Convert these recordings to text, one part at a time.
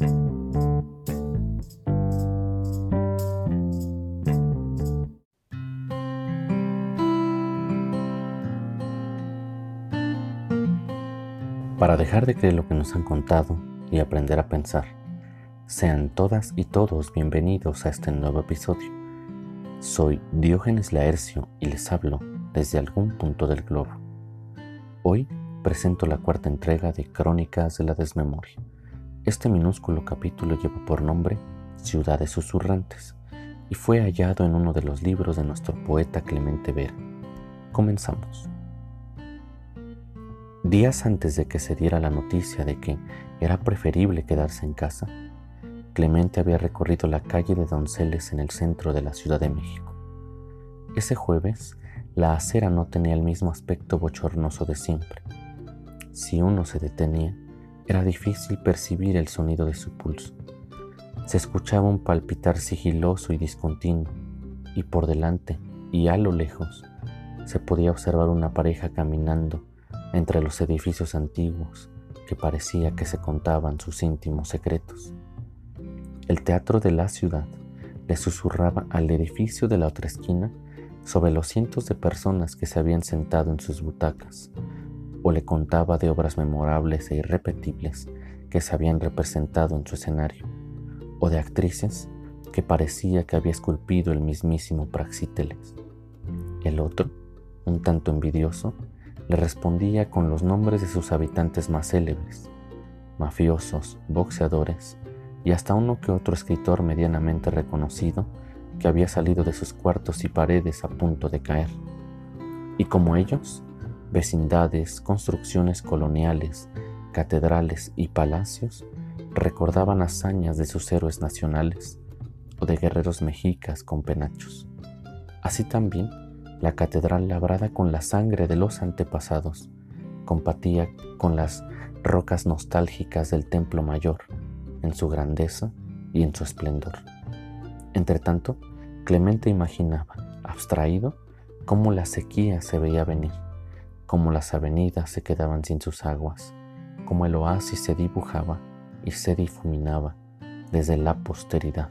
Para dejar de creer lo que nos han contado y aprender a pensar, sean todas y todos bienvenidos a este nuevo episodio. Soy Diógenes Laercio y les hablo desde algún punto del globo. Hoy presento la cuarta entrega de Crónicas de la Desmemoria. Este minúsculo capítulo lleva por nombre Ciudades Susurrantes y fue hallado en uno de los libros de nuestro poeta Clemente Vera. Comenzamos. Días antes de que se diera la noticia de que era preferible quedarse en casa, Clemente había recorrido la calle de Donceles en el centro de la Ciudad de México. Ese jueves, la acera no tenía el mismo aspecto bochornoso de siempre. Si uno se detenía, era difícil percibir el sonido de su pulso. Se escuchaba un palpitar sigiloso y discontinuo, y por delante y a lo lejos se podía observar una pareja caminando entre los edificios antiguos que parecía que se contaban sus íntimos secretos. El teatro de la ciudad le susurraba al edificio de la otra esquina sobre los cientos de personas que se habían sentado en sus butacas, o le contaba de obras memorables e irrepetibles que se habían representado en su escenario, o de actrices que parecía que había esculpido el mismísimo Praxíteles. El otro, un tanto envidioso, le respondía con los nombres de sus habitantes más célebres, mafiosos, boxeadores y hasta uno que otro escritor medianamente reconocido que había salido de sus cuartos y paredes a punto de caer. Y como ellos, vecindades, construcciones coloniales, catedrales y palacios recordaban hazañas de sus héroes nacionales o de guerreros mexicas con penachos. Así también, la catedral labrada con la sangre de los antepasados compatía con las rocas nostálgicas del templo mayor, en su grandeza y en su esplendor. Entretanto, Clemente imaginaba, abstraído, cómo la sequía se veía venir, cómo las avenidas se quedaban sin sus aguas, cómo el oasis se dibujaba y se difuminaba desde la posteridad.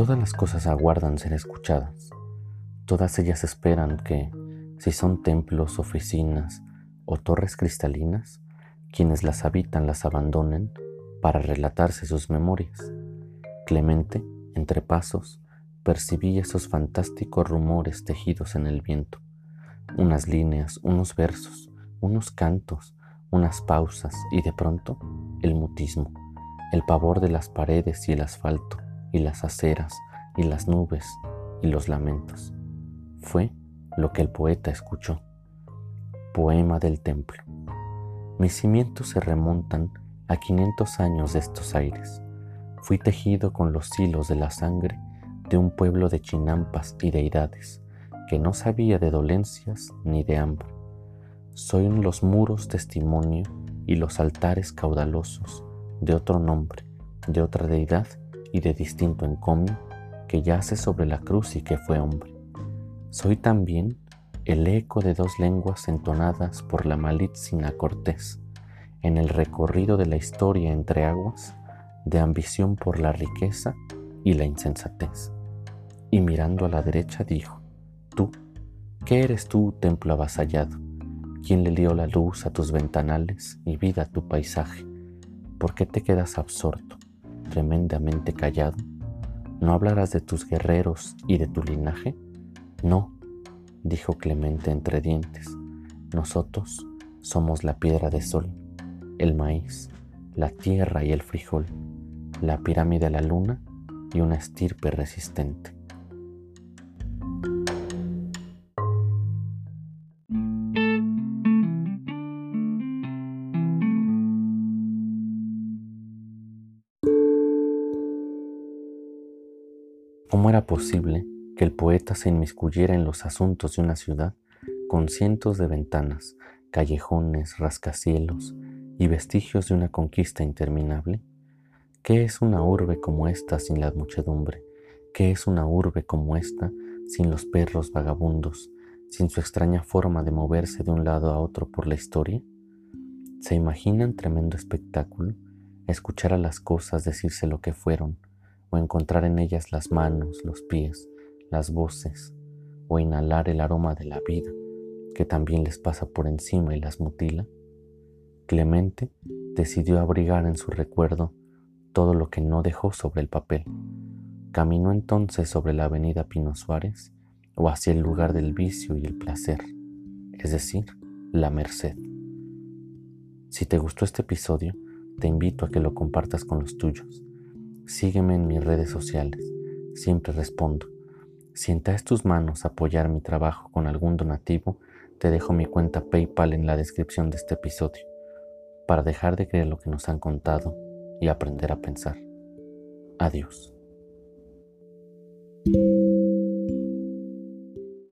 Todas las cosas aguardan ser escuchadas. Todas ellas esperan que, si son templos, oficinas o torres cristalinas, quienes las habitan las abandonen para relatarse sus memorias. Clemente, entre pasos, percibía esos fantásticos rumores tejidos en el viento, unas líneas, unos versos, unos cantos, unas pausas y de pronto el mutismo, el pavor de las paredes y el asfalto, y las aceras y las nubes y los lamentos. Fue lo que el poeta escuchó. Poema del templo. Mis cimientos se remontan a 500 años de estos aires. Fui tejido con los hilos de la sangre de un pueblo de chinampas y deidades que no sabía de dolencias ni de hambre. Soy los muros testimonio y los altares caudalosos de otro nombre, de otra deidad y de distinto encomio que yace sobre la cruz y que fue hombre. Soy también el eco de dos lenguas entonadas por la malitzina Cortés en el recorrido de la historia entre aguas de ambición por la riqueza y la insensatez. Y mirando a la derecha dijo, Tú, ¿qué eres tú, templo avasallado? ¿Quién le dio la luz a tus ventanales y vida a tu paisaje? ¿Por qué te quedas absorto? Tremendamente callado? ¿No hablarás de tus guerreros y de tu linaje? No, dijo Clemente entre dientes. Nosotros somos la piedra de sol, el maíz, la tierra y el frijol, la pirámide de la luna y una estirpe resistente. ¿Cómo era posible que el poeta se inmiscuyera en los asuntos de una ciudad con cientos de ventanas, callejones, rascacielos y vestigios de una conquista interminable? ¿Qué es una urbe como esta sin la muchedumbre? ¿Qué es una urbe como esta sin los perros vagabundos, sin su extraña forma de moverse de un lado a otro por la historia? ¿Se imaginan tremendo espectáculo? Escuchar a las cosas decirse lo que fueron, o encontrar en ellas las manos, los pies, las voces, o inhalar el aroma de la vida que también les pasa por encima y las mutila? Clemente decidió abrigar en su recuerdo todo lo que no dejó sobre el papel. Caminó entonces sobre la avenida Pino Suárez o hacia el lugar del vicio y el placer, es decir, la merced. Si te gustó este episodio, te invito a que lo compartas con los tuyos. Sígueme en mis redes sociales, siempre respondo. Si entas tus manos apoyar mi trabajo con algún donativo, te dejo mi cuenta PayPal en la descripción de este episodio, para dejar de creer lo que nos han contado y aprender a pensar. Adiós.